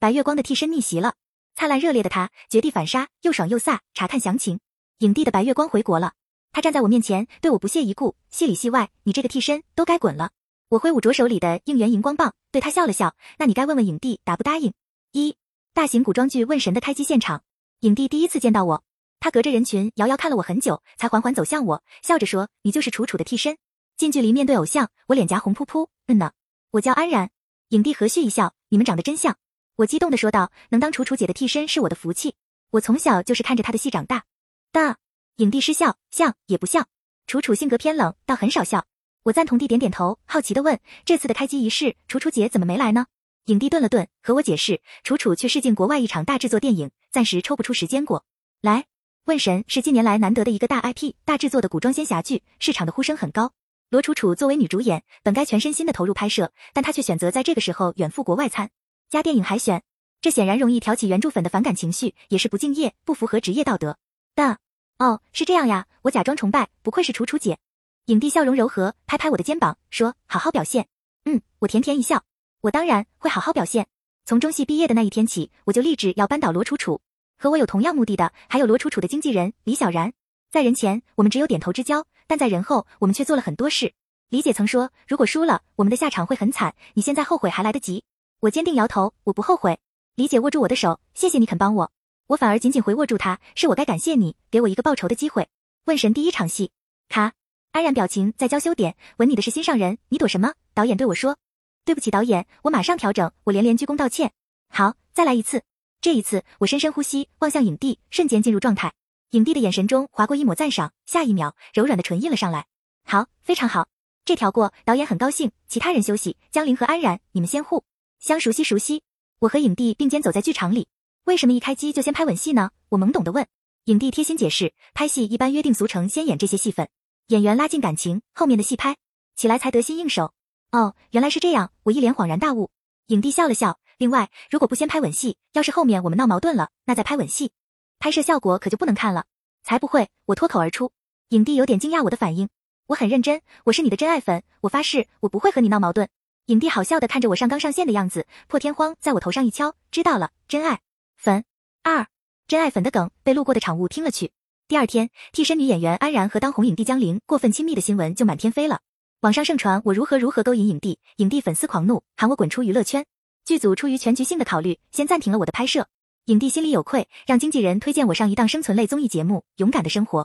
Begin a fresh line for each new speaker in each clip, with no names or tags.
白月光的替身逆袭了，灿烂热烈的他绝地反杀，又爽又飒。查看详情。影帝的白月光回国了，他站在我面前，对我不屑一顾，戏里戏外，你这个替身都该滚了。我挥舞着手里的应援荧光棒，对他笑了笑。那你该问问影帝答不答应。一大型古装剧《问神》的开机现场，影帝第一次见到我，他隔着人群遥遥看了我很久，才缓缓走向我，笑着说：“你就是楚楚的替身。”近距离面对偶像，我脸颊红扑扑。嗯呢，我叫安然。影帝和煦一笑：“你们长得真像。”我激动的说道：“能当楚楚姐的替身是我的福气，我从小就是看着她的戏长大。”的，影帝失笑，像也不像。楚楚性格偏冷，倒很少笑。我赞同地点点头，好奇的问：“这次的开机仪式，楚楚姐怎么没来呢？”影帝顿了顿，和我解释：“楚楚去试镜国外一场大制作电影，暂时抽不出时间过来。”问神是近年来难得的一个大 IP、大制作的古装仙侠剧，市场的呼声很高。罗楚楚作为女主演，本该全身心的投入拍摄，但她却选择在这个时候远赴国外参加电影海选，这显然容易挑起原著粉的反感情绪，也是不敬业，不符合职业道德的。哦，是这样呀，我假装崇拜，不愧是楚楚姐。影帝笑容柔和，拍拍我的肩膀，说：“好好表现。”嗯，我甜甜一笑，我当然会好好表现。从中戏毕业的那一天起，我就立志要扳倒罗楚楚。和我有同样目的的，还有罗楚楚的经纪人李小然。在人前，我们只有点头之交。但在人后，我们却做了很多事。李姐曾说，如果输了，我们的下场会很惨。你现在后悔还来得及。我坚定摇头，我不后悔。李姐握住我的手，谢谢你肯帮我。我反而紧紧回握住她，是我该感谢你，给我一个报仇的机会。问神第一场戏，卡，安然表情在娇羞点，吻你的是心上人，你躲什么？导演对我说，对不起，导演，我马上调整。我连连鞠躬道歉。好，再来一次。这一次，我深深呼吸，望向影帝，瞬间进入状态。影帝的眼神中划过一抹赞赏，下一秒，柔软的唇印了上来。好，非常好，这条过，导演很高兴。其他人休息，江林和安然，你们先互相熟悉熟悉。我和影帝并肩走在剧场里，为什么一开机就先拍吻戏呢？我懵懂的问。影帝贴心解释，拍戏一般约定俗成，先演这些戏份，演员拉近感情，后面的戏拍起来才得心应手。哦，原来是这样，我一脸恍然大悟。影帝笑了笑。另外，如果不先拍吻戏，要是后面我们闹矛盾了，那再拍吻戏。拍摄效果可就不能看了，才不会！我脱口而出。影帝有点惊讶我的反应，我很认真，我是你的真爱粉，我发誓我不会和你闹矛盾。影帝好笑的看着我上纲上线的样子，破天荒在我头上一敲，知道了，真爱粉二，真爱粉的梗被路过的场务听了去。第二天，替身女演员安然和当红影帝江玲过分亲密的新闻就满天飞了，网上盛传我如何如何勾引影帝，影帝粉丝狂怒，喊我滚出娱乐圈。剧组出于全局性的考虑，先暂停了我的拍摄。影帝心里有愧，让经纪人推荐我上一档生存类综艺节目《勇敢的生活》。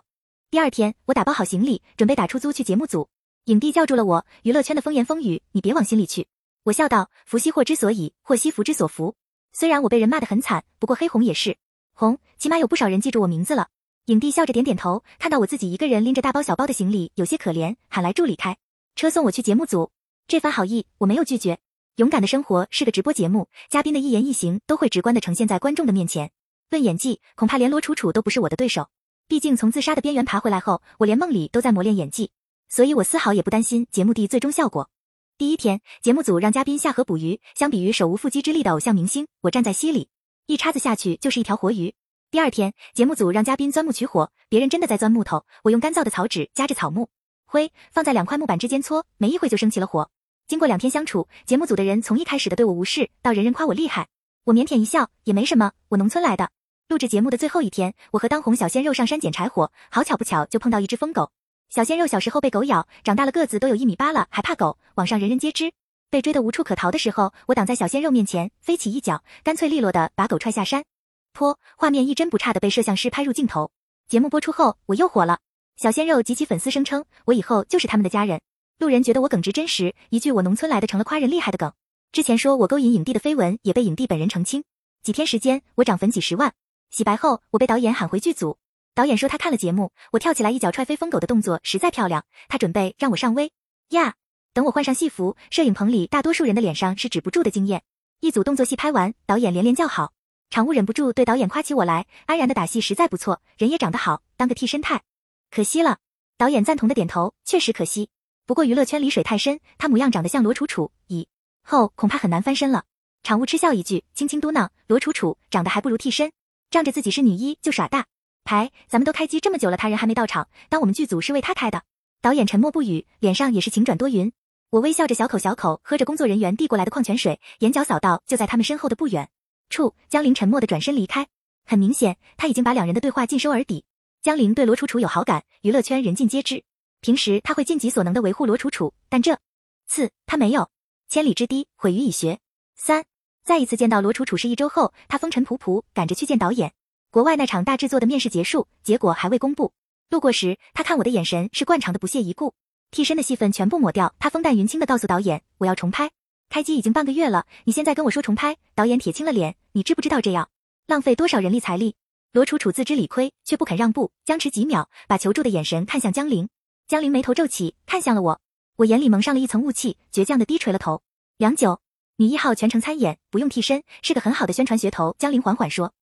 第二天，我打包好行李，准备打出租去节目组。影帝叫住了我：“娱乐圈的风言风语，你别往心里去。”我笑道：“福兮祸之所以，祸兮福之所伏。”虽然我被人骂得很惨，不过黑红也是红，起码有不少人记住我名字了。影帝笑着点点头，看到我自己一个人拎着大包小包的行李，有些可怜，喊来助理开车送我去节目组。这番好意，我没有拒绝。勇敢的生活是个直播节目，嘉宾的一言一行都会直观的呈现在观众的面前。论演技，恐怕连罗楚楚都不是我的对手。毕竟从自杀的边缘爬回来后，我连梦里都在磨练演技，所以我丝毫也不担心节目的最终效果。第一天，节目组让嘉宾下河捕鱼，相比于手无缚鸡之力的偶像明星，我站在溪里，一叉子下去就是一条活鱼。第二天，节目组让嘉宾钻木取火，别人真的在钻木头，我用干燥的草纸夹着草木灰，放在两块木板之间搓，没一会就升起了火。经过两天相处，节目组的人从一开始的对我无视，到人人夸我厉害，我腼腆一笑，也没什么，我农村来的。录制节目的最后一天，我和当红小鲜肉上山捡柴火，好巧不巧就碰到一只疯狗。小鲜肉小时候被狗咬，长大了个子都有一米八了，还怕狗，网上人人皆知。被追得无处可逃的时候，我挡在小鲜肉面前，飞起一脚，干脆利落的把狗踹下山坡，画面一帧不差的被摄像师拍入镜头。节目播出后，我又火了，小鲜肉及其粉丝声称我以后就是他们的家人。路人觉得我耿直真实，一句我农村来的成了夸人厉害的梗。之前说我勾引影帝的绯闻也被影帝本人澄清。几天时间，我涨粉几十万。洗白后，我被导演喊回剧组。导演说他看了节目，我跳起来一脚踹飞疯狗的动作实在漂亮，他准备让我上微呀。等我换上戏服，摄影棚里大多数人的脸上是止不住的惊艳。一组动作戏拍完，导演连连叫好，场务忍不住对导演夸起我来。安然的打戏实在不错，人也长得好，当个替身太可惜了。导演赞同的点头，确实可惜。不过娱乐圈里水太深，他模样长得像罗楚楚，以后恐怕很难翻身了。场务嗤笑一句，轻轻嘟囔：“罗楚楚长得还不如替身，仗着自己是女一就耍大牌。咱们都开机这么久了，他人还没到场，当我们剧组是为他开的。”导演沉默不语，脸上也是晴转多云。我微笑着，小口小口喝着工作人员递过来的矿泉水，眼角扫到就在他们身后的不远，处，江玲沉默的转身离开。很明显，他已经把两人的对话尽收耳底。江玲对罗楚楚有好感，娱乐圈人尽皆知。平时他会尽己所能的维护罗楚楚，但这次他没有。千里之堤，毁于蚁穴。三，再一次见到罗楚楚是一周后，他风尘仆仆赶着去见导演。国外那场大制作的面试结束，结果还未公布。路过时，他看我的眼神是惯常的不屑一顾。替身的戏份全部抹掉，他风淡云轻的告诉导演：“我要重拍。开机已经半个月了，你现在跟我说重拍？”导演铁青了脸：“你知不知道这样浪费多少人力财力？”罗楚楚自知理亏，却不肯让步，僵持几秒，把求助的眼神看向江玲。江玲眉头皱起，看向了我。我眼里蒙上了一层雾气，倔强的低垂了头。良久，女一号全程参演，不用替身，是个很好的宣传噱头。江玲缓缓说：“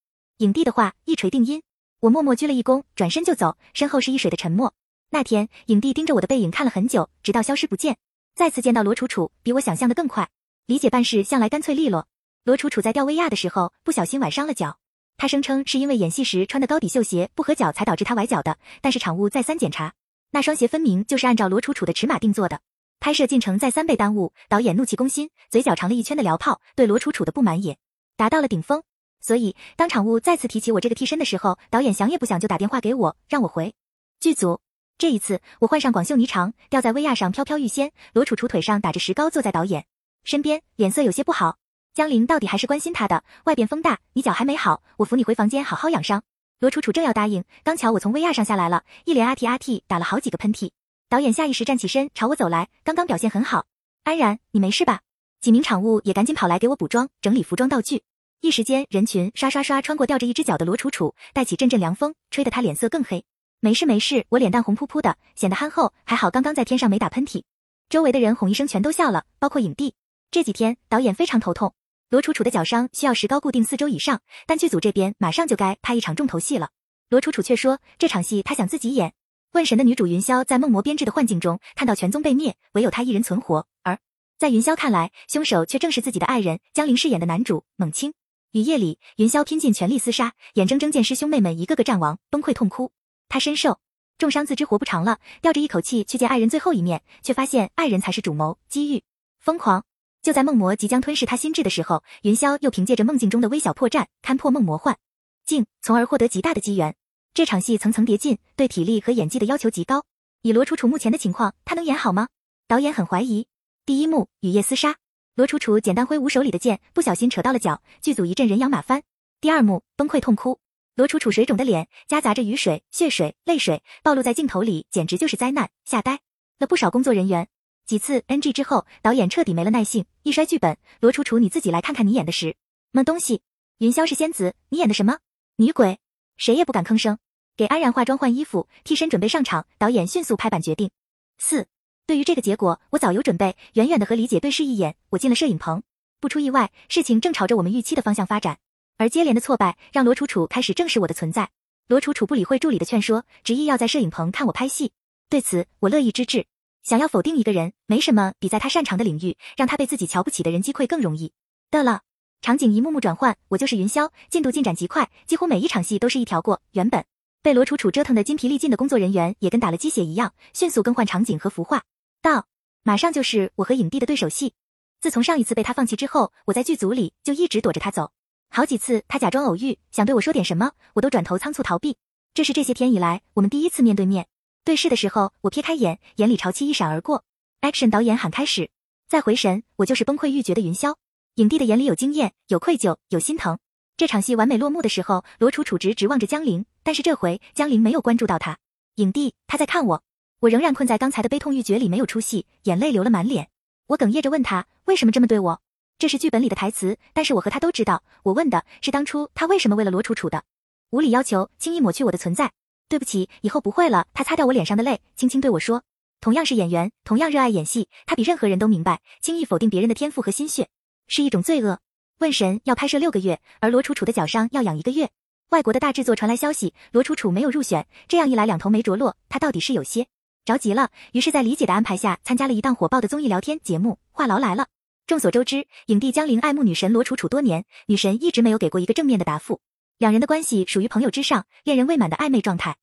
影帝的话，一锤定音。”我默默鞠了一躬，转身就走，身后是一水的沉默。那天，影帝盯着我的背影看了很久，直到消失不见。再次见到罗楚楚，比我想象的更快。李姐办事向来干脆利落。罗楚楚在吊威亚的时候不小心崴伤了脚，她声称是因为演戏时穿的高底绣鞋不合脚才导致她崴脚的。但是场务再三检查，那双鞋分明就是按照罗楚楚的尺码定做的。拍摄进程再三被耽误，导演怒气攻心，嘴角长了一圈的燎炮，对罗楚楚的不满也达到了顶峰。所以，当场务再次提起我这个替身的时候，导演想也不想就打电话给我，让我回剧组。这一次，我换上广袖霓裳，吊在威亚上飘飘欲仙。罗楚楚腿上打着石膏，坐在导演身边，脸色有些不好。江玲到底还是关心他的。外边风大，你脚还没好，我扶你回房间好好养伤。罗楚楚正要答应，刚巧我从威亚上下来了，一连阿嚏阿嚏打了好几个喷嚏。导演下意识站起身，朝我走来。刚刚表现很好，安然，你没事吧？几名场务也赶紧跑来给我补妆、整理服装道具。一时间，人群刷刷刷穿过吊着一只脚的罗楚楚，带起阵阵凉风，吹得她脸色更黑。没事没事，我脸蛋红扑扑的，显得憨厚。还好刚刚在天上没打喷嚏。周围的人哄一声，全都笑了，包括影帝。这几天导演非常头痛，罗楚楚的脚伤需要石膏固定四周以上，但剧组这边马上就该拍一场重头戏了。罗楚楚却说这场戏她想自己演。问神的女主云霄在梦魔编制的幻境中看到全宗被灭，唯有她一人存活，而在云霄看来，凶手却正是自己的爱人江玲饰演的男主猛青。雨夜里，云霄拼尽全力厮杀，眼睁睁见师兄妹们一个个战亡，崩溃痛哭。他身受重伤，自知活不长了，吊着一口气去见爱人最后一面，却发现爱人才是主谋，机遇疯狂。就在梦魔即将吞噬他心智的时候，云霄又凭借着梦境中的微小破绽，勘破梦魔幻境，从而获得极大的机缘。这场戏层层叠进，对体力和演技的要求极高。以罗楚楚目前的情况，他能演好吗？导演很怀疑。第一幕，雨夜厮杀。罗楚楚简单挥舞手里的剑，不小心扯到了脚，剧组一阵人仰马翻。第二幕崩溃痛哭，罗楚楚水肿的脸夹杂着雨水、血水、泪水，暴露在镜头里，简直就是灾难，吓呆了不少工作人员。几次 NG 之后，导演彻底没了耐性，一摔剧本：“罗楚楚，你自己来看看你演的什么东西。”云霄是仙子，你演的什么女鬼？谁也不敢吭声。给安然化妆换衣服，替身准备上场，导演迅速拍板决定。四。对于这个结果，我早有准备。远远的和李姐对视一眼，我进了摄影棚。不出意外，事情正朝着我们预期的方向发展。而接连的挫败，让罗楚楚开始正视我的存在。罗楚楚不理会助理的劝说，执意要在摄影棚看我拍戏。对此，我乐意之至。想要否定一个人，没什么比在他擅长的领域，让他被自己瞧不起的人击溃更容易的了。场景一幕幕转换，我就是云霄，进度进展极快，几乎每一场戏都是一条过。原本被罗楚楚折腾的筋疲力尽的工作人员，也跟打了鸡血一样，迅速更换场景和服化。到，马上就是我和影帝的对手戏。自从上一次被他放弃之后，我在剧组里就一直躲着他走。好几次他假装偶遇，想对我说点什么，我都转头仓促逃避。这是这些天以来我们第一次面对面对视的时候，我瞥开眼，眼里潮气一闪而过。Action！导演喊开始。再回神，我就是崩溃欲绝的云霄。影帝的眼里有惊艳，有愧疚，有心疼。这场戏完美落幕的时候，罗楚楚直直望着江玲，但是这回江玲没有关注到他。影帝，他在看我。我仍然困在刚才的悲痛欲绝里，没有出戏，眼泪流了满脸。我哽咽着问他为什么这么对我？这是剧本里的台词，但是我和他都知道，我问的是当初他为什么为了罗楚楚的无理要求，轻易抹去我的存在。对不起，以后不会了。他擦掉我脸上的泪，轻轻对我说：“同样是演员，同样热爱演戏，他比任何人都明白，轻易否定别人的天赋和心血是一种罪恶。”问神要拍摄六个月，而罗楚楚的脚伤要养一个月。外国的大制作传来消息，罗楚楚没有入选，这样一来两头没着落，他到底是有些。着急了，于是，在李姐的安排下，参加了一档火爆的综艺聊天节目《话痨来了》。众所周知，影帝江玲爱慕女神罗楚楚多年，女神一直没有给过一个正面的答复，两人的关系属于朋友之上、恋人未满的暧昧状态。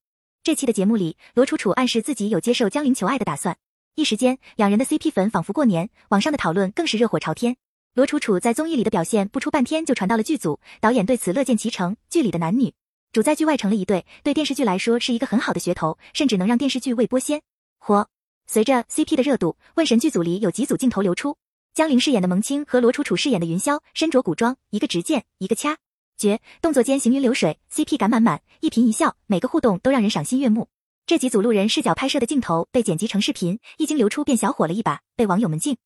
这期的节目里，罗楚楚暗示自己有接受江玲求爱的打算，一时间，两人的 CP 粉仿佛过年，网上的讨论更是热火朝天。罗楚楚在综艺里的表现不出半天就传到了剧组，导演对此乐见其成。剧里的男女主在剧外成了一对，对电视剧来说是一个很好的噱头，甚至能让电视剧未播先火。随着 CP 的热度，问神剧组里有几组镜头流出，江玲饰演的蒙清和罗楚楚饰演的云霄身着古装，一个执剑，一个掐绝，动作间行云流水，CP 感满满，一颦一笑，每个互动都让人赏心悦目。这几组路人视角拍摄的镜头被剪辑成视频，一经流出便小火了一把，被网友们敬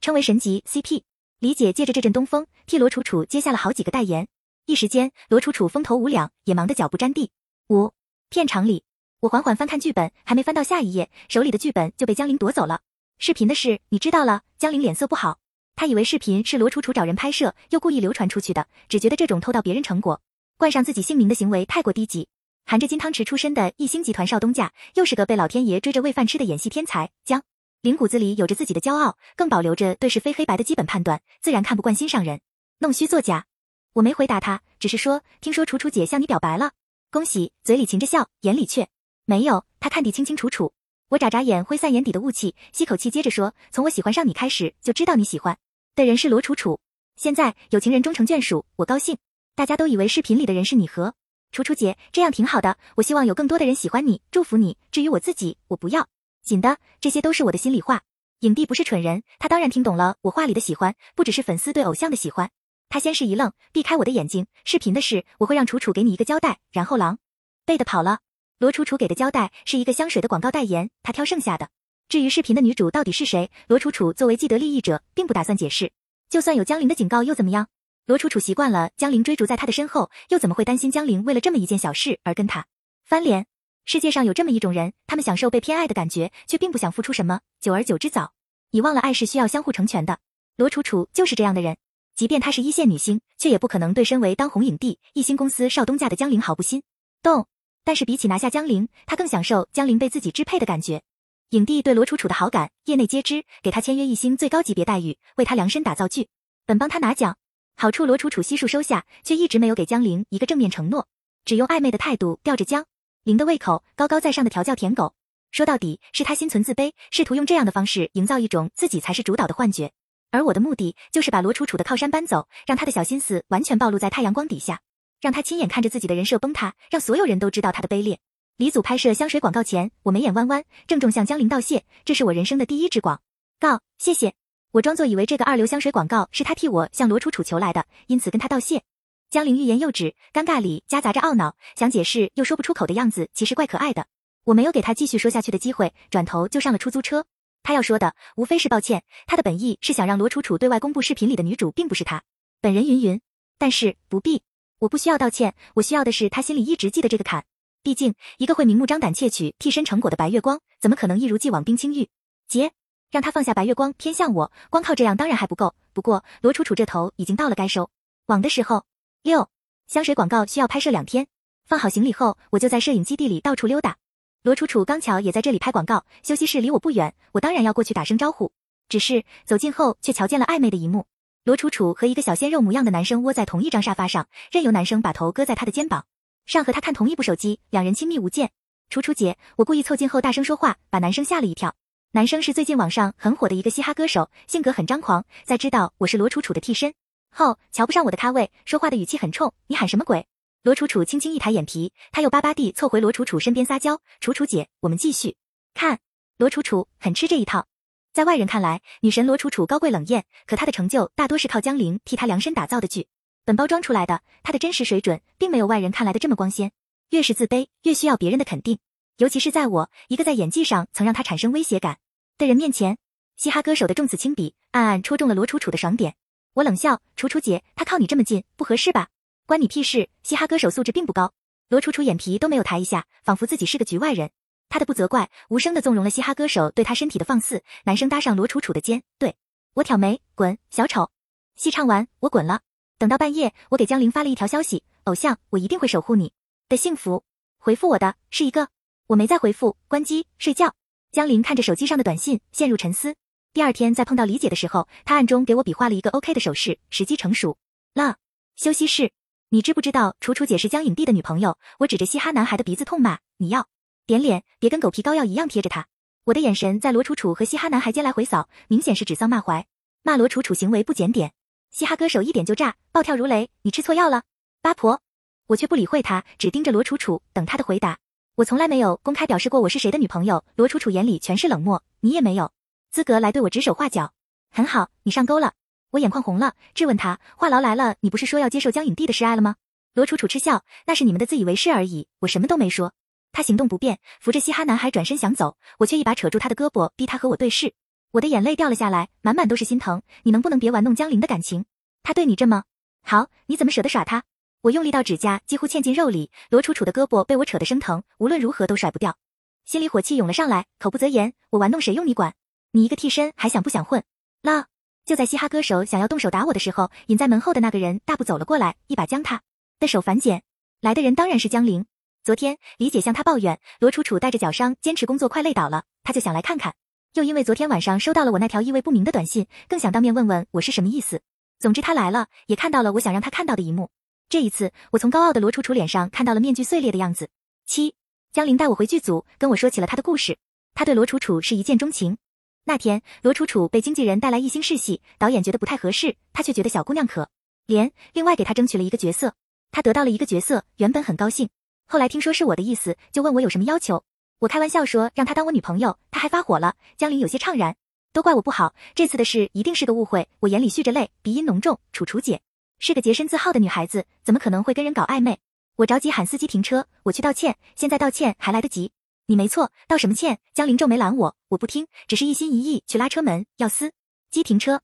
称为神级 CP。李姐借着这阵东风，替罗楚楚接下了好几个代言，一时间罗楚楚风头无两，也忙得脚不沾地。五片场里。我缓缓翻看剧本，还没翻到下一页，手里的剧本就被江玲夺走了。视频的事你知道了？江玲脸色不好，她以为视频是罗楚楚找人拍摄，又故意流传出去的，只觉得这种偷盗别人成果、冠上自己姓名的行为太过低级。含着金汤匙出身的一星集团少东家，又是个被老天爷追着喂饭吃的演戏天才。江玲骨子里有着自己的骄傲，更保留着对是非黑白的基本判断，自然看不惯心上人弄虚作假。我没回答他，只是说听说楚楚姐向你表白了，恭喜！嘴里噙着笑，眼里却。没有，他看得清清楚楚。我眨眨眼，挥散眼底的雾气，吸口气，接着说：“从我喜欢上你开始，就知道你喜欢的人是罗楚楚。现在有情人终成眷属，我高兴。大家都以为视频里的人是你和楚楚姐，这样挺好的。我希望有更多的人喜欢你，祝福你。至于我自己，我不要紧的，这些都是我的心里话。影帝不是蠢人，他当然听懂了我话里的喜欢，不只是粉丝对偶像的喜欢。他先是一愣，避开我的眼睛。视频的事，我会让楚楚给你一个交代。然后狼狈的跑了。”罗楚楚给的交代是一个香水的广告代言，她挑剩下的。至于视频的女主到底是谁，罗楚楚作为既得利益者，并不打算解释。就算有江玲的警告又怎么样？罗楚楚习惯了江玲追逐在她的身后，又怎么会担心江玲为了这么一件小事而跟她翻脸？世界上有这么一种人，他们享受被偏爱的感觉，却并不想付出什么，久而久之早已忘了爱是需要相互成全的。罗楚楚就是这样的人，即便她是一线女星，却也不可能对身为当红影帝、一星公司少东家的江玲毫不心动。但是比起拿下江玲，他更享受江玲被自己支配的感觉。影帝对罗楚楚的好感，业内皆知，给他签约一星最高级别待遇，为他量身打造剧本，帮他拿奖。好处罗楚楚悉数收下，却一直没有给江玲一个正面承诺，只用暧昧的态度吊着江玲的胃口，高高在上的调教舔狗。说到底是他心存自卑，试图用这样的方式营造一种自己才是主导的幻觉。而我的目的就是把罗楚楚的靠山搬走，让他的小心思完全暴露在太阳光底下。让他亲眼看着自己的人设崩塌，让所有人都知道他的卑劣。李祖拍摄香水广告前，我眉眼弯弯，郑重向江玲道谢，这是我人生的第一支广告，谢谢。我装作以为这个二流香水广告是他替我向罗楚楚求来的，因此跟他道谢。江玲欲言又止，尴尬里夹杂着懊恼，想解释又说不出口的样子，其实怪可爱的。我没有给他继续说下去的机会，转头就上了出租车。他要说的无非是抱歉，他的本意是想让罗楚楚对外公布视频里的女主并不是他本人云云，但是不必。我不需要道歉，我需要的是他心里一直记得这个坎。毕竟，一个会明目张胆窃取替身成果的白月光，怎么可能一如既往冰清玉洁？让他放下白月光，偏向我，光靠这样当然还不够。不过，罗楚楚这头已经到了该收网的时候。六香水广告需要拍摄两天，放好行李后，我就在摄影基地里到处溜达。罗楚楚刚巧也在这里拍广告，休息室离我不远，我当然要过去打声招呼。只是走近后，却瞧见了暧昧的一幕。罗楚楚和一个小鲜肉模样的男生窝在同一张沙发上，任由男生把头搁在她的肩膀上和她看同一部手机，两人亲密无间。楚楚姐，我故意凑近后大声说话，把男生吓了一跳。男生是最近网上很火的一个嘻哈歌手，性格很张狂。在知道我是罗楚楚的替身后，瞧不上我的咖位，说话的语气很冲。你喊什么鬼？罗楚楚轻轻一抬眼皮，他又巴巴地凑回罗楚楚身边撒娇。楚楚姐，我们继续看。罗楚楚很吃这一套。在外人看来，女神罗楚楚高贵冷艳，可她的成就大多是靠江玲替她量身打造的剧本包装出来的。她的真实水准并没有外人看来的这么光鲜。越是自卑，越需要别人的肯定，尤其是在我一个在演技上曾让她产生威胁感的人面前。嘻哈歌手的重子轻笔，暗暗戳中了罗楚楚的爽点。我冷笑：“楚楚姐，他靠你这么近，不合适吧？关你屁事！嘻哈歌手素质并不高。”罗楚楚眼皮都没有抬一下，仿佛自己是个局外人。他的不责怪，无声的纵容了嘻哈歌手对他身体的放肆。男生搭上罗楚楚的肩，对我挑眉，滚，小丑。戏唱完，我滚了。等到半夜，我给江玲发了一条消息：偶像，我一定会守护你的幸福。回复我的是一个，我没再回复，关机睡觉。江玲看着手机上的短信，陷入沉思。第二天再碰到李姐的时候，她暗中给我比划了一个 OK 的手势，时机成熟了。休息室，你知不知道楚楚姐是江影帝的女朋友？我指着嘻哈男孩的鼻子痛骂：你要。点脸，别跟狗皮膏药一样贴着他。我的眼神在罗楚楚和嘻哈男孩间来回扫，明显是指桑骂槐，骂罗楚楚行为不检点。嘻哈歌手一点就炸，暴跳如雷。你吃错药了，八婆。我却不理会他，只盯着罗楚楚，等他的回答。我从来没有公开表示过我是谁的女朋友。罗楚楚眼里全是冷漠，你也没有资格来对我指手画脚。很好，你上钩了。我眼眶红了，质问他，话痨来了，你不是说要接受江影帝的示爱了吗？罗楚楚嗤笑，那是你们的自以为是而已，我什么都没说。他行动不便，扶着嘻哈男孩转身想走，我却一把扯住他的胳膊，逼他和我对视。我的眼泪掉了下来，满满都是心疼。你能不能别玩弄江玲的感情？他对你这么好，你怎么舍得耍他？我用力到指甲几乎嵌进肉里，罗楚楚的胳膊被我扯得生疼，无论如何都甩不掉，心里火气涌了上来，口不择言。我玩弄谁用你管？你一个替身还想不想混？了！就在嘻哈歌手想要动手打我的时候，隐在门后的那个人大步走了过来，一把将他的手反剪。来的人当然是江玲。昨天李姐向他抱怨，罗楚楚带着脚伤坚持工作，快累倒了，他就想来看看。又因为昨天晚上收到了我那条意味不明的短信，更想当面问问我是什么意思。总之他来了，也看到了我想让他看到的一幕。这一次，我从高傲的罗楚楚脸上看到了面具碎裂的样子。七，江林带我回剧组，跟我说起了他的故事。他对罗楚楚是一见钟情。那天，罗楚楚被经纪人带来一星试戏，导演觉得不太合适，他却觉得小姑娘可怜，另外给他争取了一个角色。他得到了一个角色，原本很高兴，后来听说是我的意思，就问我有什么要求。我开玩笑说让他当我女朋友，他还发火了。江林有些怅然，都怪我不好，这次的事一定是个误会。我眼里蓄着泪，鼻音浓重。楚楚姐是个洁身自好的女孩子，怎么可能会跟人搞暧昧？我着急喊司机停车，我去道歉，现在道歉还来得及。你没错，道什么歉？江林皱眉拦我，我不听，只是一心一意去拉车门，要司机停车。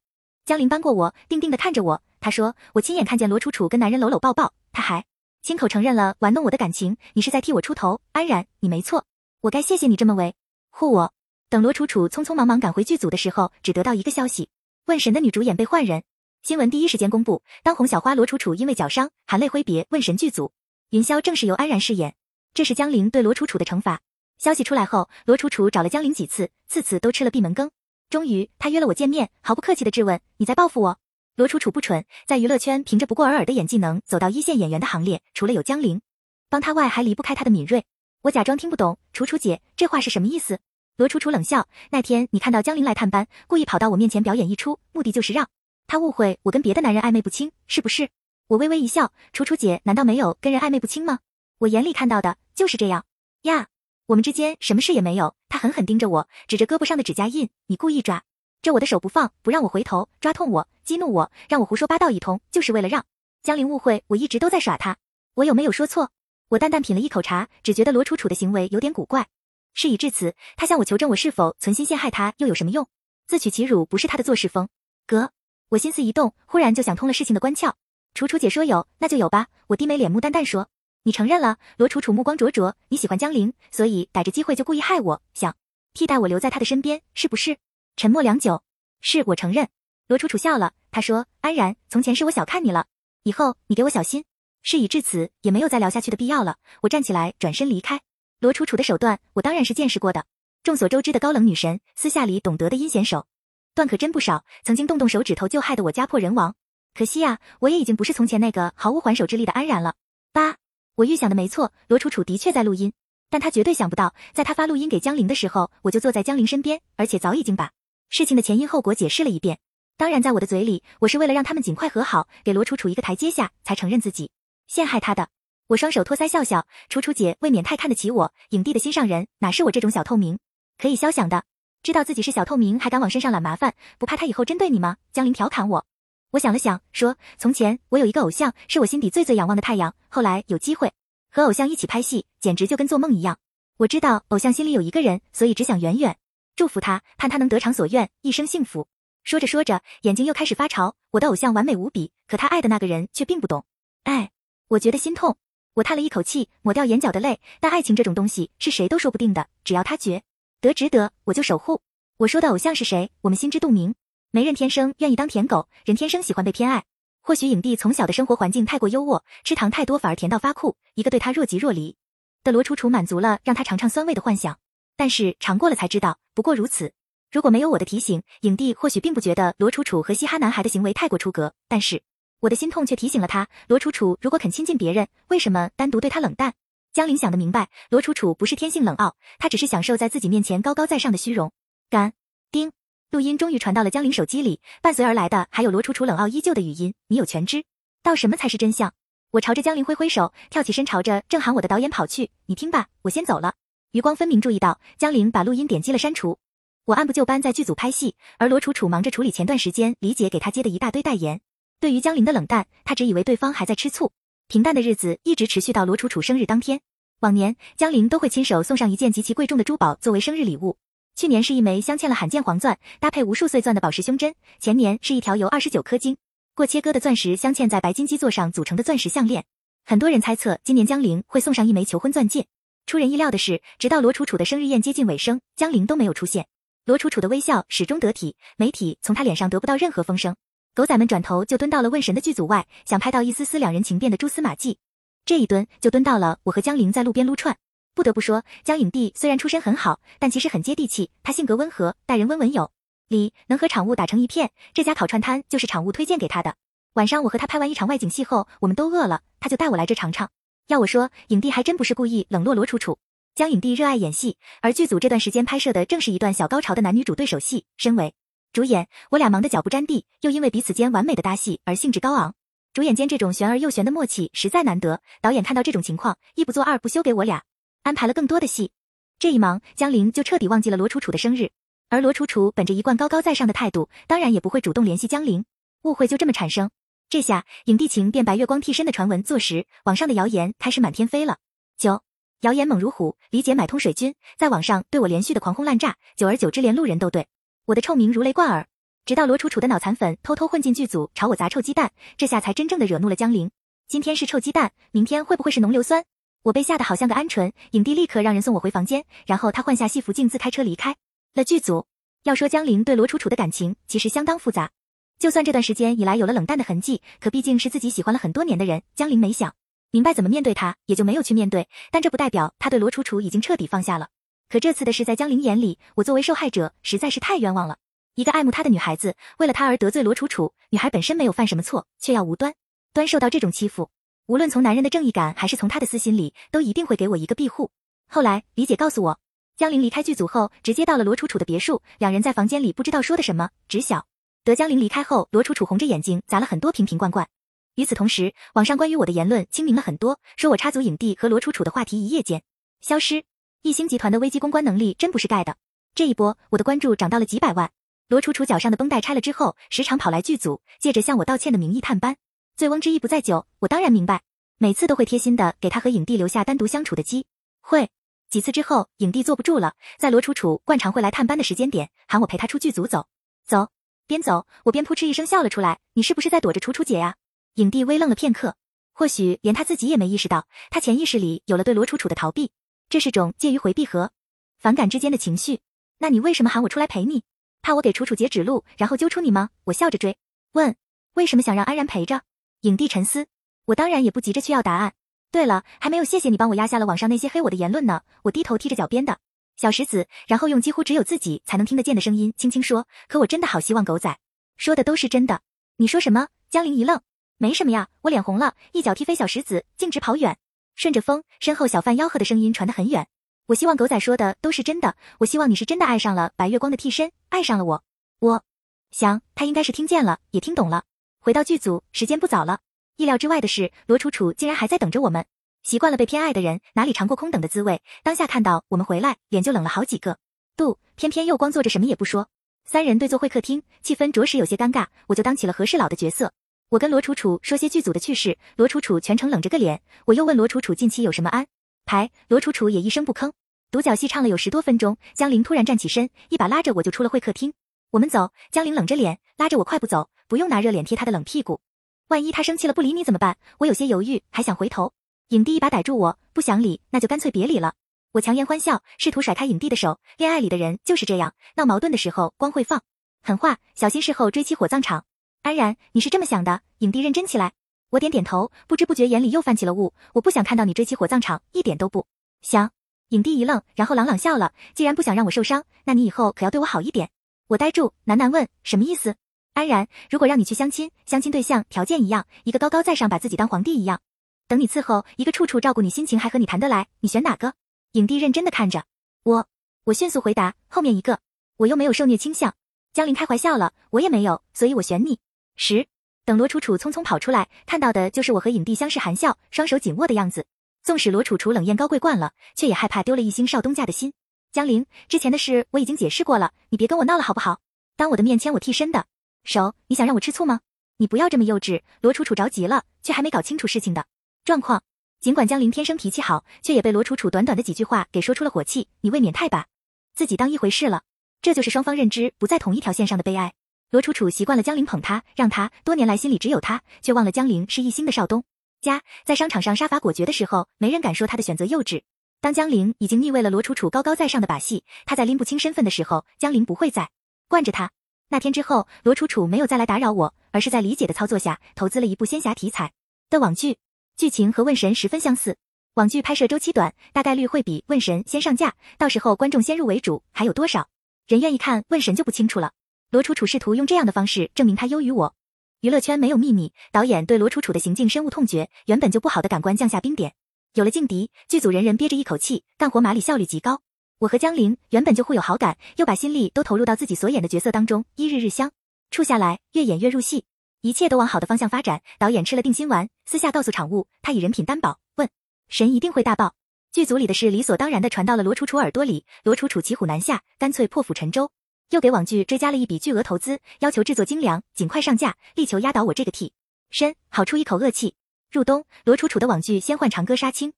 江林扳过我，定定的看着我，他说我亲眼看见罗楚楚跟男人搂搂抱抱，他还亲口承认了玩弄我的感情，你是在替我出头。安然，你没错。我该谢谢你这么维护我。等罗楚楚匆匆忙忙赶回剧组的时候，只得到一个消息：问神的女主演被换人。新闻第一时间公布，当红小花罗楚楚因为脚伤含泪挥别问神剧组，云霄正式由安然饰演。这是江玲对罗楚楚的惩罚。消息出来后，罗楚楚找了江玲几次，次次都吃了闭门羹。终于，他约了我见面，毫不客气的质问：“你在报复我？”罗楚楚不蠢，在娱乐圈凭着不过尔尔的演技能走到一线演员的行列，除了有江玲帮他外，还离不开他的敏锐。我假装听不懂，楚楚姐，这话是什么意思？罗楚楚冷笑，那天你看到江玲来探班，故意跑到我面前表演一出，目的就是让她误会我跟别的男人暧昧不清，是不是？我微微一笑，楚楚姐难道没有跟人暧昧不清吗？我眼里看到的就是这样呀，我们之间什么事也没有。他狠狠盯着我，指着胳膊上的指甲印，你故意抓着我的手不放，不让我回头，抓痛我，激怒我，让我胡说八道一通，就是为了让江玲误会我一直都在耍他。我有没有说错？我淡淡品了一口茶，只觉得罗楚楚的行为有点古怪。事已至此，他向我求证我是否存心陷害他，又有什么用？自取其辱不是他的做事风格。我心思一动，忽然就想通了事情的关窍。楚楚姐说有，那就有吧。我低眉脸目淡淡说：“你承认了？”罗楚楚目光灼灼：“你喜欢江玲，所以逮着机会就故意害我，想替代我留在他的身边，是不是？”沉默良久，是我承认。罗楚楚笑了，他说：“安然，从前是我小看你了，以后你给我小心。”事已至此，也没有再聊下去的必要了。我站起来，转身离开。罗楚楚的手段，我当然是见识过的。众所周知的高冷女神，私下里懂得的阴险手段可真不少。曾经动动手指头就害得我家破人亡。可惜啊，我也已经不是从前那个毫无还手之力的安然了。八，我预想的没错，罗楚楚的确在录音，但她绝对想不到，在她发录音给江玲的时候，我就坐在江玲身边，而且早已经把事情的前因后果解释了一遍。当然，在我的嘴里，我是为了让他们尽快和好，给罗楚楚一个台阶下，才承认自己。陷害他的，我双手托腮笑笑。楚楚姐未免太看得起我，影帝的心上人哪是我这种小透明可以消想的？知道自己是小透明还敢往身上揽麻烦，不怕他以后针对你吗？江林调侃我。我想了想，说：从前我有一个偶像，是我心底最最仰望的太阳。后来有机会和偶像一起拍戏，简直就跟做梦一样。我知道偶像心里有一个人，所以只想远远祝福他，盼他能得偿所愿，一生幸福。说着说着，眼睛又开始发潮。我的偶像完美无比，可他爱的那个人却并不懂爱。我觉得心痛，我叹了一口气，抹掉眼角的泪。但爱情这种东西是谁都说不定的，只要他觉得值得，我就守护。我说的偶像是谁？我们心知肚明。没人天生愿意当舔狗，人天生喜欢被偏爱。或许影帝从小的生活环境太过优渥，吃糖太多反而甜到发酷。一个对他若即若离的罗楚楚，满足了让他尝尝酸味的幻想。但是尝过了才知道，不过如此。如果没有我的提醒，影帝或许并不觉得罗楚楚和嘻哈男孩的行为太过出格。但是。我的心痛却提醒了他，罗楚楚如果肯亲近别人，为什么单独对他冷淡？江林想得明白，罗楚楚不是天性冷傲，她只是享受在自己面前高高在上的虚荣。干，丁，录音终于传到了江林手机里，伴随而来的还有罗楚楚冷傲依旧的语音：“你有全知道什么才是真相？”我朝着江林挥挥手，跳起身朝着正喊我的导演跑去：“你听吧，我先走了。”余光分明注意到江林把录音点击了删除。我按部就班在剧组拍戏，而罗楚楚忙着处理前段时间李姐给她接的一大堆代言。对于江林的冷淡，他只以为对方还在吃醋。平淡的日子一直持续到罗楚楚生日当天。往年江林都会亲手送上一件极其贵重的珠宝作为生日礼物，去年是一枚镶嵌了罕见黄钻，搭配无数碎钻的宝石胸针，前年是一条由二十九颗晶过切割的钻石镶嵌在白金基座上组成的钻石项链。很多人猜测今年江林会送上一枚求婚钻戒。出人意料的是，直到罗楚楚的生日宴接近尾声，江林都没有出现。罗楚楚的微笑始终得体，媒体从她脸上得不到任何风声。狗仔们转头就蹲到了问神的剧组外，想拍到一丝丝两人情变的蛛丝马迹。这一蹲就蹲到了我和江玲在路边撸串。不得不说，江影帝虽然出身很好，但其实很接地气。他性格温和，待人温文有礼，能和场务打成一片。这家烤串摊就是场务推荐给他的。晚上我和他拍完一场外景戏后，我们都饿了，他就带我来这尝尝。要我说，影帝还真不是故意冷落罗楚楚。江影帝热爱演戏，而剧组这段时间拍摄的正是一段小高潮的男女主对手戏。身为主演，我俩忙得脚不沾地，又因为彼此间完美的搭戏而兴致高昂。主演间这种悬而又悬的默契实在难得。导演看到这种情况，一不做二不休，给我俩安排了更多的戏。这一忙，江玲就彻底忘记了罗楚楚的生日。而罗楚楚本着一贯高高在上的态度，当然也不会主动联系江玲。误会就这么产生。这下影帝情变白月光替身的传闻坐实，网上的谣言开始满天飞了。九，谣言猛如虎，李姐买通水军，在网上对我连续的狂轰滥炸，久而久之，连路人都对。我的臭名如雷贯耳，直到罗楚楚的脑残粉偷偷混进剧组，朝我砸臭鸡蛋，这下才真正的惹怒了江玲。今天是臭鸡蛋，明天会不会是浓硫酸？我被吓得好像个鹌鹑。影帝立刻让人送我回房间，然后他换下戏服，径自开车离开了剧组。要说江玲对罗楚楚的感情，其实相当复杂。就算这段时间以来有了冷淡的痕迹，可毕竟是自己喜欢了很多年的人。江玲没想明白怎么面对他，也就没有去面对。但这不代表他对罗楚楚已经彻底放下了。可这次的事在江玲眼里，我作为受害者实在是太冤枉了。一个爱慕他的女孩子，为了他而得罪罗楚楚，女孩本身没有犯什么错，却要无端端受到这种欺负。无论从男人的正义感，还是从他的私心里，都一定会给我一个庇护。后来李姐告诉我，江玲离开剧组后，直接到了罗楚楚的别墅，两人在房间里不知道说的什么，只晓得江玲离开后，罗楚楚红着眼睛砸了很多瓶瓶罐罐。与此同时，网上关于我的言论清明了很多，说我插足影帝和罗楚楚的话题一夜间消失。艺星集团的危机公关能力真不是盖的，这一波我的关注涨到了几百万。罗楚楚脚上的绷带拆了之后，时常跑来剧组，借着向我道歉的名义探班。醉翁之意不在酒，我当然明白，每次都会贴心的给他和影帝留下单独相处的机会。几次之后，影帝坐不住了，在罗楚楚惯常会来探班的时间点，喊我陪他出剧组走走。边走我边扑哧一声笑了出来，你是不是在躲着楚楚姐呀？影帝微愣了片刻，或许连他自己也没意识到，他潜意识里有了对罗楚楚的逃避。这是种介于回避和反感之间的情绪。那你为什么喊我出来陪你？怕我给楚楚姐指路，然后揪出你吗？我笑着追问，为什么想让安然陪着？影帝沉思，我当然也不急着去要答案。对了，还没有谢谢你帮我压下了网上那些黑我的言论呢。我低头踢着脚边的小石子，然后用几乎只有自己才能听得见的声音轻轻说：“可我真的好希望狗仔说的都是真的。”你说什么？江玲一愣，没什么呀。我脸红了，一脚踢飞小石子，径直跑远。顺着风，身后小贩吆喝的声音传得很远。我希望狗仔说的都是真的。我希望你是真的爱上了白月光的替身，爱上了我。我想他应该是听见了，也听懂了。回到剧组，时间不早了。意料之外的是，罗楚楚竟然还在等着我们。习惯了被偏爱的人，哪里尝过空等的滋味？当下看到我们回来，脸就冷了好几个度。偏偏又光坐着，什么也不说。三人对坐会客厅，气氛着实有些尴尬。我就当起了和事佬的角色。我跟罗楚楚说些剧组的趣事，罗楚楚全程冷着个脸。我又问罗楚楚近期有什么安排，罗楚楚也一声不吭。独角戏唱了有十多分钟，江玲突然站起身，一把拉着我就出了会客厅。我们走，江玲冷着脸拉着我快步走，不用拿热脸贴他的冷屁股，万一他生气了不理你怎么办？我有些犹豫，还想回头，影帝一把逮住我，不想理，那就干脆别理了。我强颜欢笑，试图甩开影帝的手。恋爱里的人就是这样，闹矛盾的时候光会放狠话，小心事后追妻火葬场。安然，你是这么想的？影帝认真起来。我点点头，不知不觉眼里又泛起了雾。我不想看到你追妻火葬场，一点都不想。影帝一愣，然后朗朗笑了。既然不想让我受伤，那你以后可要对我好一点。我呆住，喃喃问，什么意思？安然，如果让你去相亲，相亲对象条件一样，一个高高在上把自己当皇帝一样，等你伺候，一个处处照顾你心情还和你谈得来，你选哪个？影帝认真的看着我，我迅速回答后面一个。我又没有受虐倾向。江林开怀笑了，我也没有，所以我选你。十，等罗楚楚匆匆跑出来，看到的就是我和影帝相视含笑，双手紧握的样子。纵使罗楚楚冷艳高贵惯了，却也害怕丢了一星少东家的心。江林，之前的事我已经解释过了，你别跟我闹了好不好？当我的面牵我替身的手，你想让我吃醋吗？你不要这么幼稚。罗楚楚着急了，却还没搞清楚事情的状况。尽管江林天生脾气好，却也被罗楚楚短短的几句话给说出了火气。你未免太把自己当一回事了，这就是双方认知不在同一条线上的悲哀。罗楚楚习惯了江林捧他，让他多年来心里只有他，却忘了江林是一星的少东家。在商场上杀伐果决的时候，没人敢说他的选择幼稚。当江林已经腻味了罗楚楚高高在上的把戏，他在拎不清身份的时候，江林不会再惯着他。那天之后，罗楚楚没有再来打扰我，而是在李姐的操作下投资了一部仙侠题材的网剧。剧情和《问神》十分相似，网剧拍摄周期短，大概率会比《问神》先上架，到时候观众先入为主，还有多少人愿意看《问神》就不清楚了。罗楚楚试图用这样的方式证明他优于我。娱乐圈没有秘密，导演对罗楚楚的行径深恶痛绝，原本就不好的感官降下冰点。有了劲敌，剧组人人憋着一口气，干活麻利，效率极高。我和江玲原本就互有好感，又把心力都投入到自己所演的角色当中，一日日相处下来，越演越入戏。一切都往好的方向发展，导演吃了定心丸，私下告诉场务，他以人品担保，问神一定会大爆。剧组里的事理所当然的传到了罗楚楚耳朵里，罗楚楚骑虎难下，干脆破釜沉舟，又给网剧追加了一笔巨额投资，要求制作精良，尽快上架，力求压倒我这个替身，好出一口恶气。入冬，罗楚楚的网剧《先换长歌》杀青，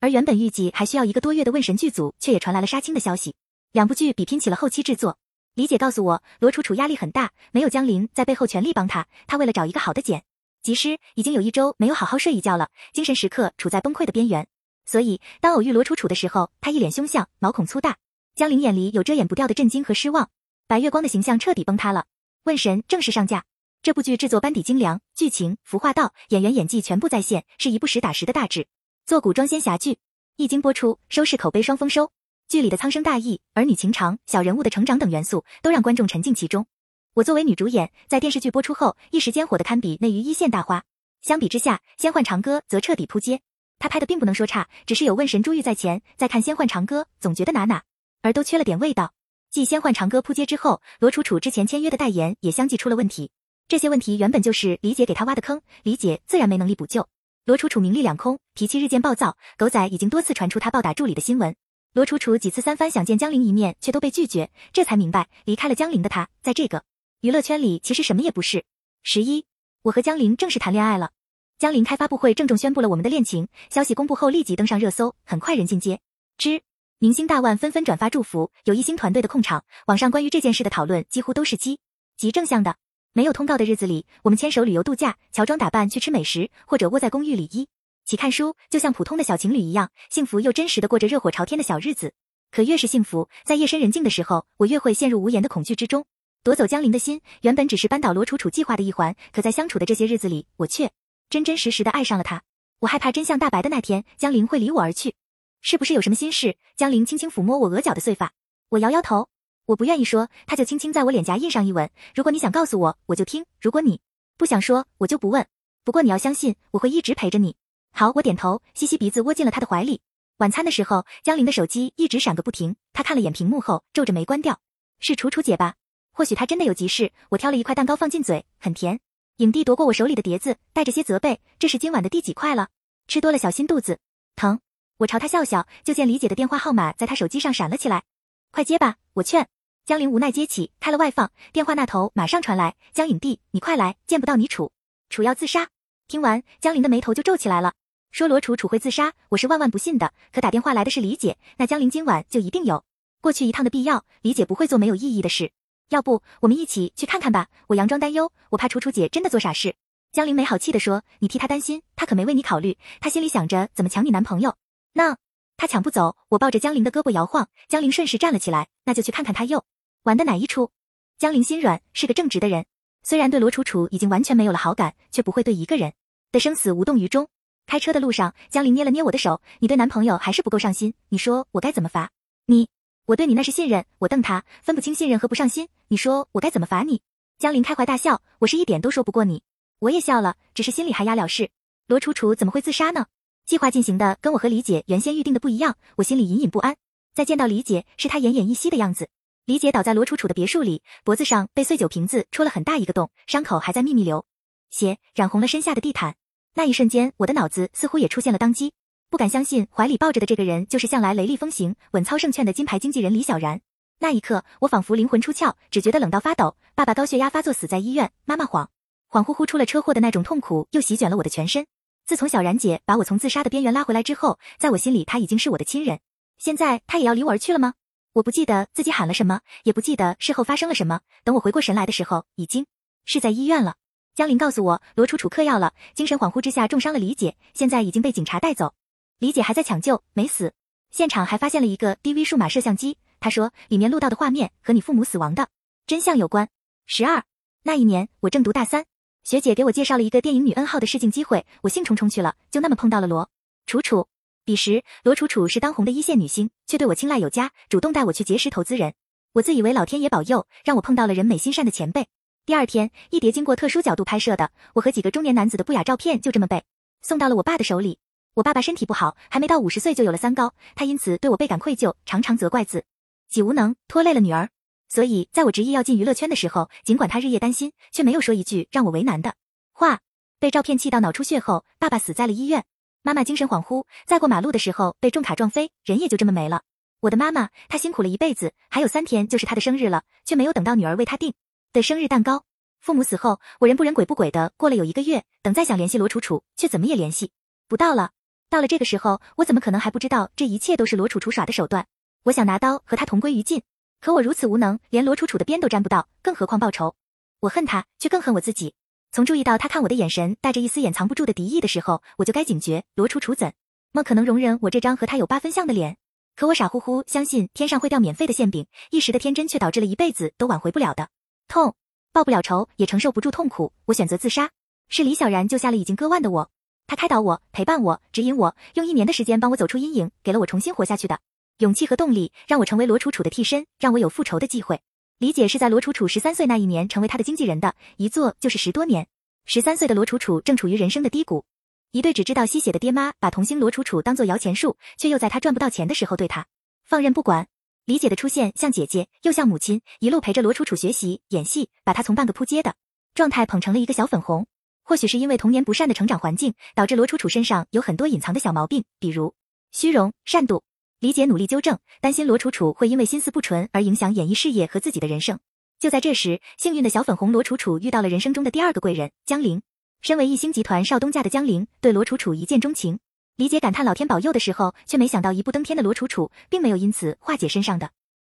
而原本预计还需要一个多月的问神剧组，却也传来了杀青的消息，两部剧比拼起了后期制作。李姐告诉我，罗楚楚压力很大，没有江林在背后全力帮她。她为了找一个好的剪辑师，已经有一周没有好好睡一觉了，精神时刻处在崩溃的边缘。所以当偶遇罗楚楚的时候，她一脸凶相，毛孔粗大。江林眼里有遮掩不掉的震惊和失望，白月光的形象彻底崩塌了。问神正式上架，这部剧制作班底精良，剧情服化道，演员演技全部在线，是一部实打实的大制作古装仙侠剧。一经播出，收视口碑双丰收。剧里的苍生大义、儿女情长、小人物的成长等元素，都让观众沉浸其中。我作为女主演，在电视剧播出后，一时间火得堪比内娱一线大花。相比之下，《仙幻长歌》则彻底扑街。他拍的并不能说差，只是有问神珠玉在前，再看《仙幻长歌》，总觉得哪哪而都缺了点味道。继《仙幻长歌》扑街之后，罗楚楚之前签约的代言也相继出了问题。这些问题原本就是李姐给他挖的坑，李姐自然没能力补救。罗楚楚名利两空，脾气日渐暴躁，狗仔已经多次传出他暴打助理的新闻。罗楚楚几次三番想见江玲一面，却都被拒绝，这才明白离开了江玲的他，在这个娱乐圈里其实什么也不是。十一，我和江玲正式谈恋爱了。江玲开发布会郑重宣布了我们的恋情，消息公布后立即登上热搜，很快人尽皆知，明星大腕纷纷转发祝福，有一星团队的控场，网上关于这件事的讨论几乎都是积极正向的。没有通告的日子里，我们牵手旅游度假，乔装打扮去吃美食，或者窝在公寓里一。起看书，就像普通的小情侣一样，幸福又真实的过着热火朝天的小日子。可越是幸福，在夜深人静的时候，我越会陷入无言的恐惧之中。夺走江林的心，原本只是扳倒罗楚楚计划的一环，可在相处的这些日子里，我却真真实实的爱上了他。我害怕真相大白的那天，江林会离我而去。是不是有什么心事？江林轻轻抚摸我额角的碎发，我摇摇头，我不愿意说，他就轻轻在我脸颊印上一吻。如果你想告诉我，我就听；如果你不想说，我就不问。不过你要相信，我会一直陪着你。好，我点头，吸吸鼻子，窝进了他的怀里。晚餐的时候，江林的手机一直闪个不停。他看了眼屏幕后，皱着眉关掉。是楚楚姐吧？或许她真的有急事。我挑了一块蛋糕放进嘴，很甜。影帝夺过我手里的碟子，带着些责备：“这是今晚的第几块了？吃多了小心肚子疼。”我朝他笑笑，就见李姐的电话号码在他手机上闪了起来。快接吧，我劝。江林无奈接起，开了外放，电话那头马上传来：“江影帝，你快来，见不到你楚楚要自杀。”听完，江林的眉头就皱起来了。说罗楚楚会自杀，我是万万不信的。可打电话来的是李姐，那江林今晚就一定有过去一趟的必要。李姐不会做没有意义的事，要不我们一起去看看吧？我佯装担忧，我怕楚楚姐真的做傻事。江林没好气的说：“你替她担心，她可没为你考虑。她心里想着怎么抢你男朋友。那她抢不走。”我抱着江林的胳膊摇晃，江林顺势站了起来。那就去看看他又玩的哪一出。江林心软，是个正直的人。虽然对罗楚楚已经完全没有了好感，却不会对一个人的生死无动于衷。开车的路上，江林捏了捏我的手，你对男朋友还是不够上心，你说我该怎么罚你？我对你那是信任，我瞪他，分不清信任和不上心，你说我该怎么罚你？江林开怀大笑，我是一点都说不过你，我也笑了，只是心里还压了事。罗楚楚怎么会自杀呢？计划进行的跟我和李姐原先预定的不一样，我心里隐隐不安。再见到李姐，是她奄奄一息的样子。李姐倒在罗楚楚的别墅里，脖子上被碎酒瓶子戳了很大一个洞，伤口还在秘密流血，染红了身下的地毯。那一瞬间，我的脑子似乎也出现了当机，不敢相信怀里抱着的这个人就是向来雷厉风行、稳操胜券的金牌经纪人李小然。那一刻，我仿佛灵魂出窍，只觉得冷到发抖。爸爸高血压发作死在医院，妈妈恍恍惚惚出了车祸的那种痛苦又席卷了我的全身。自从小然姐把我从自杀的边缘拉回来之后，在我心里她已经是我的亲人。现在她也要离我而去了吗？我不记得自己喊了什么，也不记得事后发生了什么。等我回过神来的时候，已经是在医院了。江林告诉我，罗楚楚嗑药了，精神恍惚之下重伤了李姐，现在已经被警察带走。李姐还在抢救，没死。现场还发现了一个 DV 数码摄像机。他说，里面录到的画面和你父母死亡的真相有关。十二那一年，我正读大三，学姐给我介绍了一个电影女恩号的试镜机会，我兴冲冲去了，就那么碰到了罗楚楚。彼时，罗楚楚是当红的一线女星，却对我青睐有加，主动带我去结识投资人。我自以为老天爷保佑，让我碰到了人美心善的前辈。第二天，一叠经过特殊角度拍摄的我和几个中年男子的不雅照片，就这么被送到了我爸的手里。我爸爸身体不好，还没到五十岁就有了三高，他因此对我倍感愧疚，常常责怪自。己无能，拖累了女儿，所以在我执意要进娱乐圈的时候，尽管他日夜担心，却没有说一句让我为难的话。被照片气到脑出血后，爸爸死在了医院，妈妈精神恍惚，在过马路的时候被重卡撞飞，人也就这么没了。我的妈妈，她辛苦了一辈子，还有三天就是她的生日了，却没有等到女儿为她订的生日蛋糕。父母死后，我人不人鬼不鬼的过了有一个月，等再想联系罗楚楚，却怎么也联系不到了。到了这个时候，我怎么可能还不知道这一切都是罗楚楚耍的手段？我想拿刀和他同归于尽，可我如此无能，连罗楚楚的边都沾不到，更何况报仇？我恨他，却更恨我自己。从注意到他看我的眼神带着一丝掩藏不住的敌意的时候，我就该警觉。罗楚楚怎么可能容忍我这张和他有八分像的脸？可我傻乎乎相信天上会掉免费的馅饼，一时的天真却导致了一辈子都挽回不了的痛。报不了仇，也承受不住痛苦，我选择自杀。是李小然救下了已经割腕的我，他开导我，陪伴我，指引我，用一年的时间帮我走出阴影，给了我重新活下去的。勇气和动力让我成为罗楚楚的替身，让我有复仇的机会。李姐是在罗楚楚十三岁那一年成为她的经纪人的，一做就是十多年。十三岁的罗楚楚正处于人生的低谷，一对只知道吸血的爹妈把童星罗楚楚当做摇钱树，却又在她赚不到钱的时候对她放任不管。李姐的出现像姐姐又像母亲，一路陪着罗楚楚学习演戏，把她从半个扑街的状态捧成了一个小粉红。或许是因为童年不善的成长环境，导致罗楚楚身上有很多隐藏的小毛病，比如虚荣、善妒。李姐努力纠正，担心罗楚楚会因为心思不纯而影响演艺事业和自己的人生。就在这时，幸运的小粉红罗楚楚遇到了人生中的第二个贵人江玲。身为一星集团少东家的江玲，对罗楚楚一见钟情。李姐感叹老天保佑的时候，却没想到一步登天的罗楚楚，并没有因此化解身上的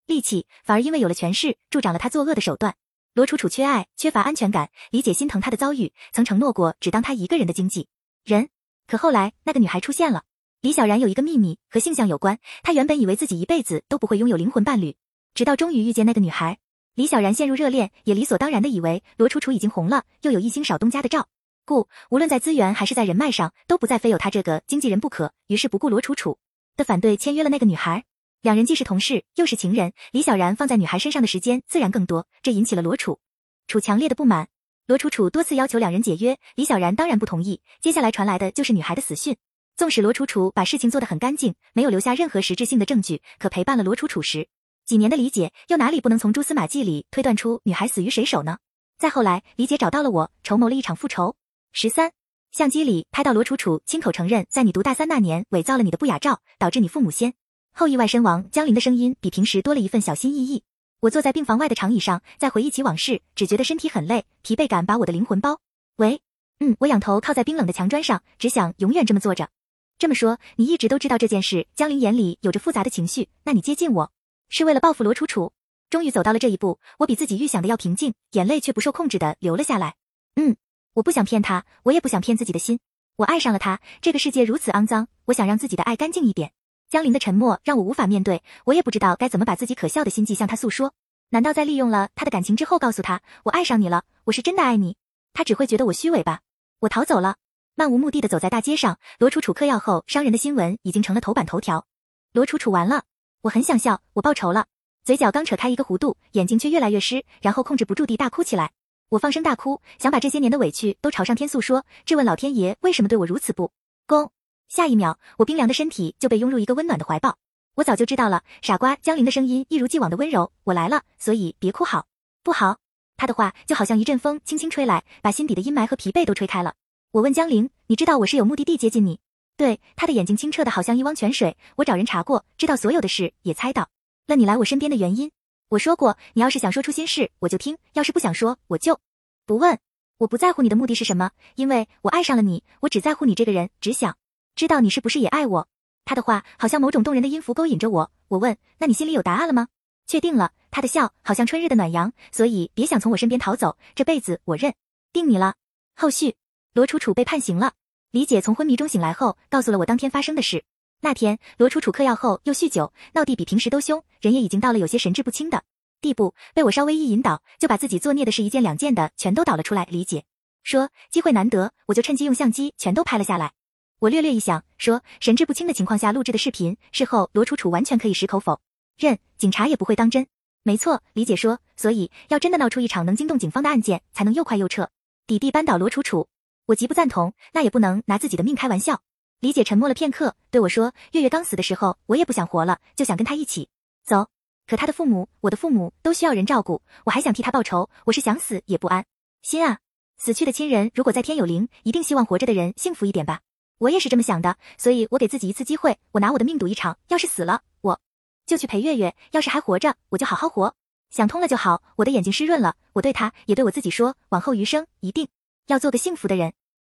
戾气，反而因为有了权势，助长了他作恶的手段。罗楚楚缺爱，缺乏安全感。李姐心疼她的遭遇，曾承诺过只当她一个人的经纪人。可后来，那个女孩出现了。李小然有一个秘密和性向有关，他原本以为自己一辈子都不会拥有灵魂伴侣，直到终于遇见那个女孩。李小然陷入热恋，也理所当然的以为罗楚楚已经红了，又有一星少东家的照顾，无论在资源还是在人脉上，都不再非有他这个经纪人不可。于是不顾罗楚楚的反对，签约了那个女孩。两人既是同事，又是情人，李小然放在女孩身上的时间自然更多，这引起了罗楚楚强烈的不满。罗楚楚多次要求两人解约，李小然当然不同意。接下来传来的就是女孩的死讯。纵使罗楚楚把事情做得很干净，没有留下任何实质性的证据，可陪伴了罗楚楚时几年的李姐，又哪里不能从蛛丝马迹里推断出女孩死于谁手呢？再后来，李姐找到了我，筹谋了一场复仇。十三，相机里拍到罗楚楚亲口承认，在你读大三那年伪造了你的不雅照，导致你父母先后意外身亡。江林的声音比平时多了一份小心翼翼。我坐在病房外的长椅上，在回忆起往事，只觉得身体很累，疲惫感把我的灵魂包围。嗯，我仰头靠在冰冷的墙砖上，只想永远这么坐着。这么说，你一直都知道这件事。江林眼里有着复杂的情绪。那你接近我，是为了报复罗楚楚？终于走到了这一步，我比自己预想的要平静，眼泪却不受控制的流了下来。嗯，我不想骗他，我也不想骗自己的心。我爱上了他。这个世界如此肮脏，我想让自己的爱干净一点。江林的沉默让我无法面对，我也不知道该怎么把自己可笑的心迹向他诉说。难道在利用了他的感情之后，告诉他我爱上你了，我是真的爱你？他只会觉得我虚伪吧？我逃走了。漫无目的的走在大街上，罗楚楚嗑药后伤人的新闻已经成了头版头条。罗楚楚完了，我很想笑，我报仇了。嘴角刚扯开一个弧度，眼睛却越来越湿，然后控制不住地大哭起来。我放声大哭，想把这些年的委屈都朝上天诉说，质问老天爷为什么对我如此不公。下一秒，我冰凉的身体就被拥入一个温暖的怀抱。我早就知道了，傻瓜。江玲的声音一如既往的温柔。我来了，所以别哭好，不好。他的话就好像一阵风，轻轻吹来，把心底的阴霾和疲惫都吹开了。我问江玲，你知道我是有目的地接近你？对，他的眼睛清澈的好像一汪泉水。我找人查过，知道所有的事，也猜到了你来我身边的原因。我说过，你要是想说出心事，我就听；要是不想说，我就不问。我不在乎你的目的是什么，因为我爱上了你。我只在乎你这个人，只想知道你是不是也爱我。他的话好像某种动人的音符勾引着我。我问：“那你心里有答案了吗？”确定了。他的笑好像春日的暖阳，所以别想从我身边逃走。这辈子我认定你了。后续，罗楚楚被判刑了。李姐从昏迷中醒来后，告诉了我当天发生的事。那天，罗楚楚嗑药后又酗酒，闹地比平时都凶，人也已经到了有些神志不清的地步。被我稍微一引导，就把自己作孽的事一件两件的全都倒了出来。李姐说机会难得，我就趁机用相机全都拍了下来。我略略一想，说神志不清的情况下录制的视频，事后罗楚楚完全可以矢口否认，警察也不会当真。没错，李姐说，所以要真的闹出一场能惊动警方的案件，才能又快又彻底地扳倒罗楚楚。我极不赞同，那也不能拿自己的命开玩笑。李姐沉默了片刻，对我说：“月月刚死的时候，我也不想活了，就想跟他一起走。可他的父母，我的父母都需要人照顾，我还想替他报仇，我是想死也不安心啊。死去的亲人如果在天有灵，一定希望活着的人幸福一点吧。”我也是这么想的，所以我给自己一次机会，我拿我的命赌一场。要是死了，我就去陪月月；要是还活着，我就好好活。想通了就好。我的眼睛湿润了，我对他，也对我自己说，往后余生一定要做个幸福的人。